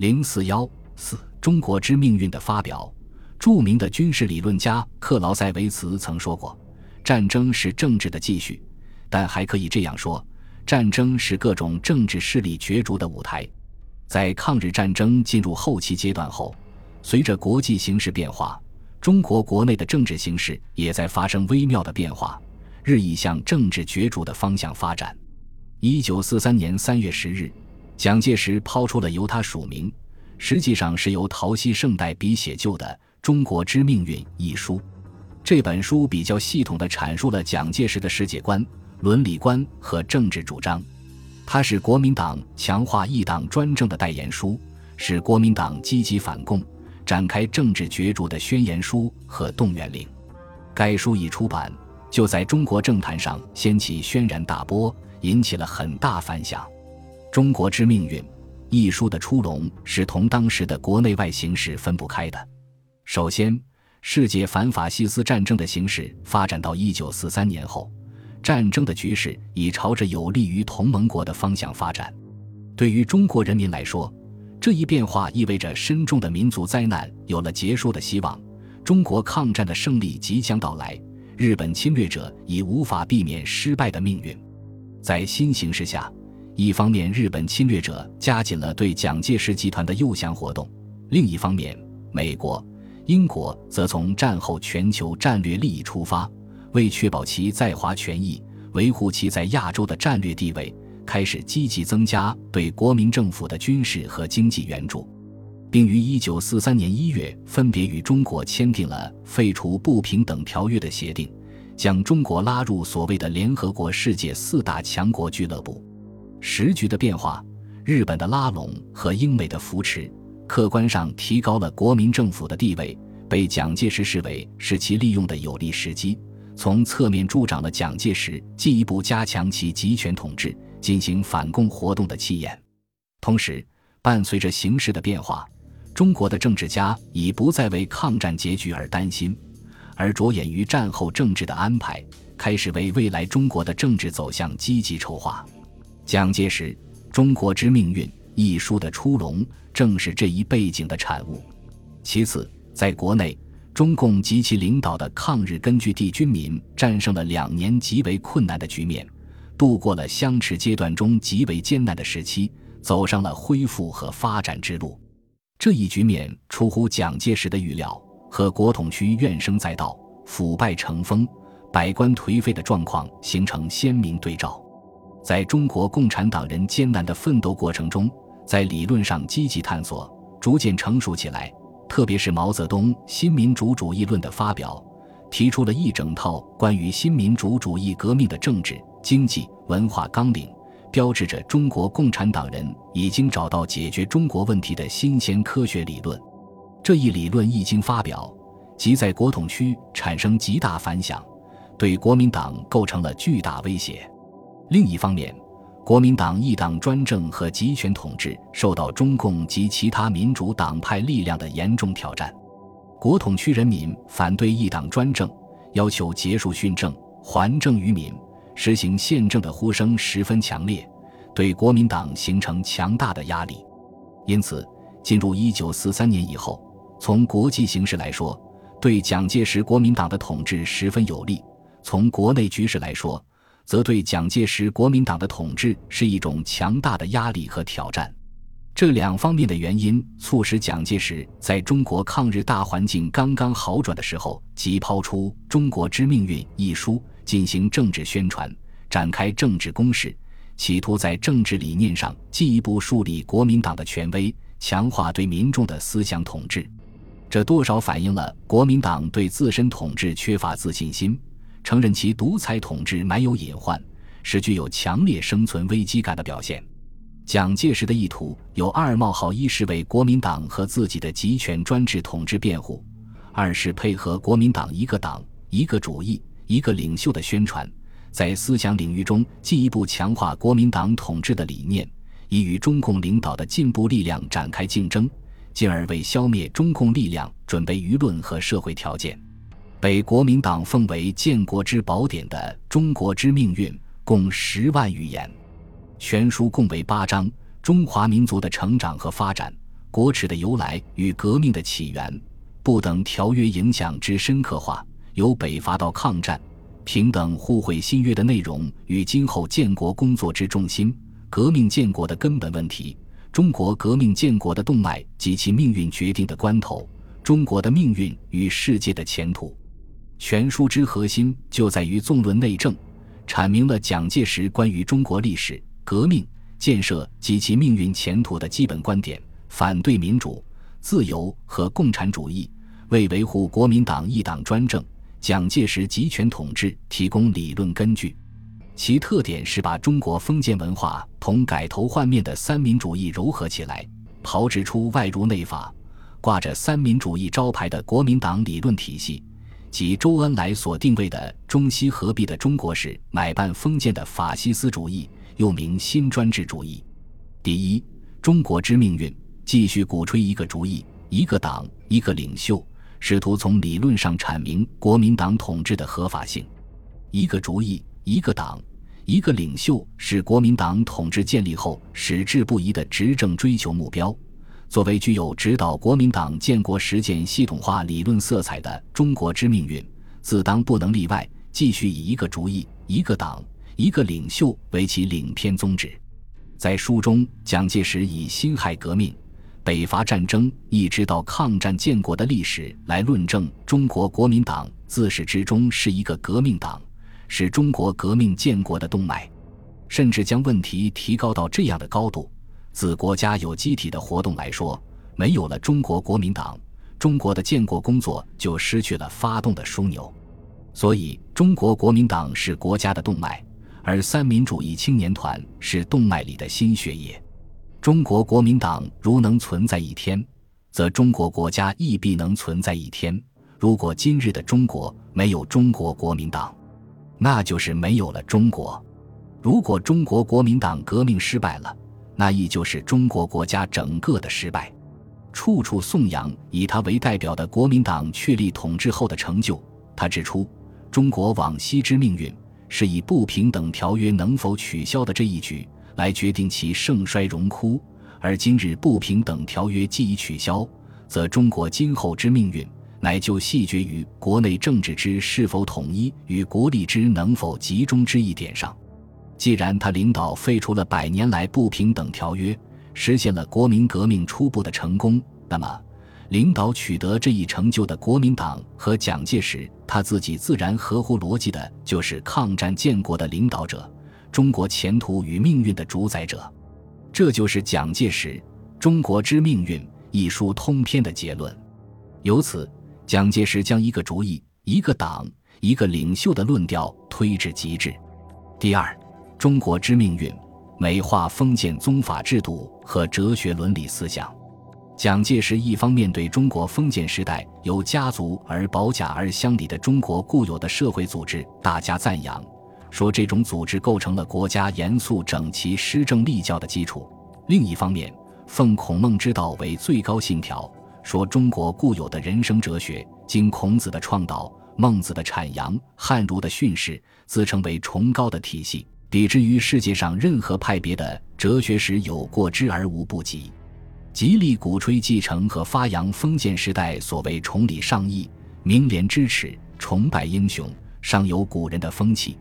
零四幺四中国之命运的发表，著名的军事理论家克劳塞维茨曾说过：“战争是政治的继续，但还可以这样说，战争是各种政治势力角逐的舞台。”在抗日战争进入后期阶段后，随着国际形势变化，中国国内的政治形势也在发生微妙的变化，日益向政治角逐的方向发展。一九四三年三月十日。蒋介石抛出了由他署名，实际上是由陶希圣代笔写就的《中国之命运》一书。这本书比较系统地阐述了蒋介石的世界观、伦理观和政治主张。它是国民党强化一党专政的代言书，是国民党积极反共、展开政治角逐的宣言书和动员令。该书一出版，就在中国政坛上掀起轩然大波，引起了很大反响。《中国之命运》一书的出笼是同当时的国内外形势分不开的。首先，世界反法西斯战争的形势发展到一九四三年后，战争的局势已朝着有利于同盟国的方向发展。对于中国人民来说，这一变化意味着深重的民族灾难有了结束的希望，中国抗战的胜利即将到来，日本侵略者已无法避免失败的命运。在新形势下。一方面，日本侵略者加紧了对蒋介石集团的诱降活动；另一方面，美国、英国则从战后全球战略利益出发，为确保其在华权益、维护其在亚洲的战略地位，开始积极增加对国民政府的军事和经济援助，并于1943年1月分别与中国签订了废除不平等条约的协定，将中国拉入所谓的联合国世界四大强国俱乐部。时局的变化，日本的拉拢和英美的扶持，客观上提高了国民政府的地位，被蒋介石视为是其利用的有利时机，从侧面助长了蒋介石进一步加强其集权统治、进行反共活动的气焰。同时，伴随着形势的变化，中国的政治家已不再为抗战结局而担心，而着眼于战后政治的安排，开始为未来中国的政治走向积极筹划。蒋介石《中国之命运》一书的出笼，正是这一背景的产物。其次，在国内，中共及其领导的抗日根据地军民战胜了两年极为困难的局面，度过了相持阶段中极为艰难的时期，走上了恢复和发展之路。这一局面出乎蒋介石的预料，和国统区怨声载道、腐败成风、百官颓废的状况形成鲜明对照。在中国共产党人艰难的奋斗过程中，在理论上积极探索，逐渐成熟起来。特别是毛泽东新民主主义论的发表，提出了一整套关于新民主主义革命的政治、经济、文化纲领，标志着中国共产党人已经找到解决中国问题的新鲜科学理论。这一理论一经发表，即在国统区产生极大反响，对国民党构成了巨大威胁。另一方面，国民党一党专政和集权统治受到中共及其他民主党派力量的严重挑战。国统区人民反对一党专政，要求结束训政、还政于民、实行宪政的呼声十分强烈，对国民党形成强大的压力。因此，进入一九四三年以后，从国际形势来说，对蒋介石国民党的统治十分有利；从国内局势来说，则对蒋介石国民党的统治是一种强大的压力和挑战，这两方面的原因促使蒋介石在中国抗日大环境刚刚好转的时候，即抛出《中国之命运》一书，进行政治宣传，展开政治攻势，企图在政治理念上进一步树立国民党的权威，强化对民众的思想统治。这多少反映了国民党对自身统治缺乏自信心。承认其独裁统治埋有隐患，是具有强烈生存危机感的表现。蒋介石的意图有：二冒号一是为国民党和自己的集权专制统治辩护；二是配合国民党一个党、一个主义、一个领袖的宣传，在思想领域中进一步强化国民党统治的理念，以与中共领导的进步力量展开竞争，进而为消灭中共力量准备舆论和社会条件。被国民党奉为建国之宝典的《中国之命运》共十万余言，全书共为八章。中华民族的成长和发展、国耻的由来与革命的起源、不等条约影响之深刻化、由北伐到抗战、平等互惠新约的内容与今后建国工作之重心、革命建国的根本问题、中国革命建国的动脉及其命运决定的关头、中国的命运与世界的前途。全书之核心就在于纵论内政，阐明了蒋介石关于中国历史、革命、建设及其命运前途的基本观点。反对民主、自由和共产主义，为维护国民党一党专政、蒋介石集权统治提供理论根据。其特点是把中国封建文化同改头换面的三民主义糅合起来，炮制出外儒内法、挂着三民主义招牌的国民党理论体系，即周恩来所定位的中西合璧的中国式买办封建的法西斯主义，又名新专制主义。第一，中国之命运。继续鼓吹一个主义、一个党、一个领袖，试图从理论上阐明国民党统治的合法性。一个主义、一个党、一个领袖是国民党统治建立后矢志不移的执政追求目标。作为具有指导国民党建国实践系统化理论色彩的中国之命运，自当不能例外。继续以一个主义、一个党、一个领袖为其领篇宗旨。在书中，蒋介石以辛亥革命。北伐战争一直到抗战建国的历史来论证中国国民党自始至终是一个革命党，是中国革命建国的动脉，甚至将问题提高到这样的高度：自国家有机体的活动来说，没有了中国国民党，中国的建国工作就失去了发动的枢纽。所以，中国国民党是国家的动脉，而三民主义青年团是动脉里的新血液。中国国民党如能存在一天，则中国国家亦必能存在一天。如果今日的中国没有中国国民党，那就是没有了中国。如果中国国民党革命失败了，那亦就是中国国家整个的失败。处处颂扬以他为代表的国民党确立统治后的成就。他指出，中国往昔之命运，是以不平等条约能否取消的这一举。来决定其盛衰荣枯，而今日不平等条约既已取消，则中国今后之命运，乃就系决于国内政治之是否统一与国力之能否集中之一点上。既然他领导废除了百年来不平等条约，实现了国民革命初步的成功，那么，领导取得这一成就的国民党和蒋介石，他自己自然合乎逻辑的，就是抗战建国的领导者。中国前途与命运的主宰者，这就是蒋介石《中国之命运》一书通篇的结论。由此，蒋介石将一个主义、一个党、一个领袖的论调推至极致。第二，《中国之命运》美化封建宗法制度和哲学伦理思想。蒋介石一方面对中国封建时代由家族而保甲而乡里的中国固有的社会组织大加赞扬。说这种组织构成了国家严肃整齐施政立教的基础。另一方面，奉孔孟之道为最高信条，说中国固有的人生哲学，经孔子的创导、孟子的阐扬、汉儒的训示，自称为崇高的体系，比之于世界上任何派别的哲学史有过之而无不及。极力鼓吹继承和发扬封建时代所谓崇礼尚义、明廉知耻、崇拜英雄、尚有古人的风气。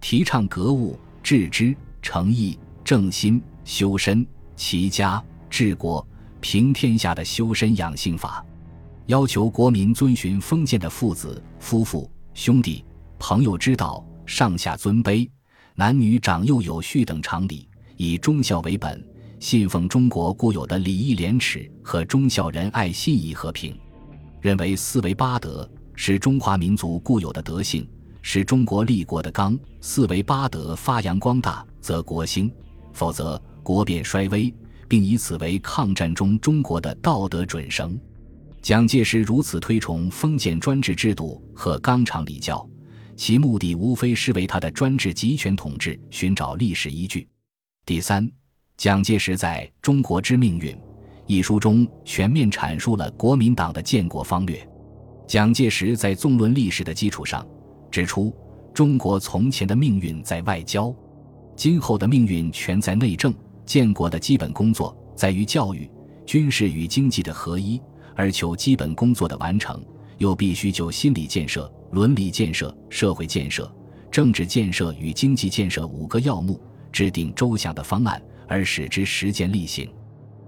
提倡格物、致知、诚意、正心、修身、齐家、治国、平天下的修身养性法，要求国民遵循封建的父子、夫妇、兄弟、朋友之道，上下尊卑、男女长幼有序等常理，以忠孝为本，信奉中国固有的礼义廉耻和忠孝仁爱信义和平，认为四维八德是中华民族固有的德性。是中国立国的纲，四维八德发扬光大，则国兴；否则国变衰微，并以此为抗战中中国的道德准绳。蒋介石如此推崇封建专制制度和纲常礼教，其目的无非是为他的专制集权统治寻找历史依据。第三，蒋介石在《中国之命运》一书中全面阐述了国民党的建国方略。蒋介石在纵论历史的基础上。指出，中国从前的命运在外交，今后的命运全在内政。建国的基本工作在于教育，军事与经济的合一，而求基本工作的完成，又必须就心理建设、伦理建设、社会建设、政治建设与经济建设五个要目，制定周详的方案，而使之实践力行。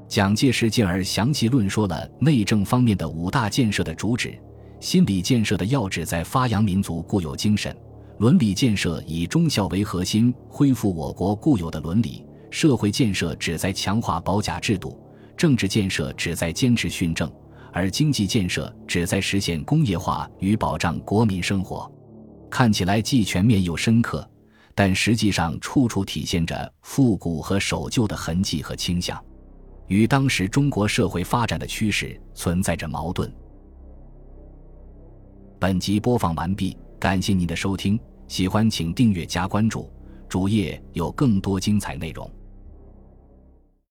蒋介石进而详细论说了内政方面的五大建设的主旨：心理建设的要旨在发扬民族固有精神；伦理建设以忠孝为核心，恢复我国固有的伦理；社会建设旨在强化保甲制度；政治建设旨在坚持训政；而经济建设旨在实现工业化与保障国民生活。看起来既全面又深刻，但实际上处处体现着复古和守旧的痕迹和倾向。与当时中国社会发展的趋势存在着矛盾。本集播放完毕，感谢您的收听，喜欢请订阅加关注，主页有更多精彩内容。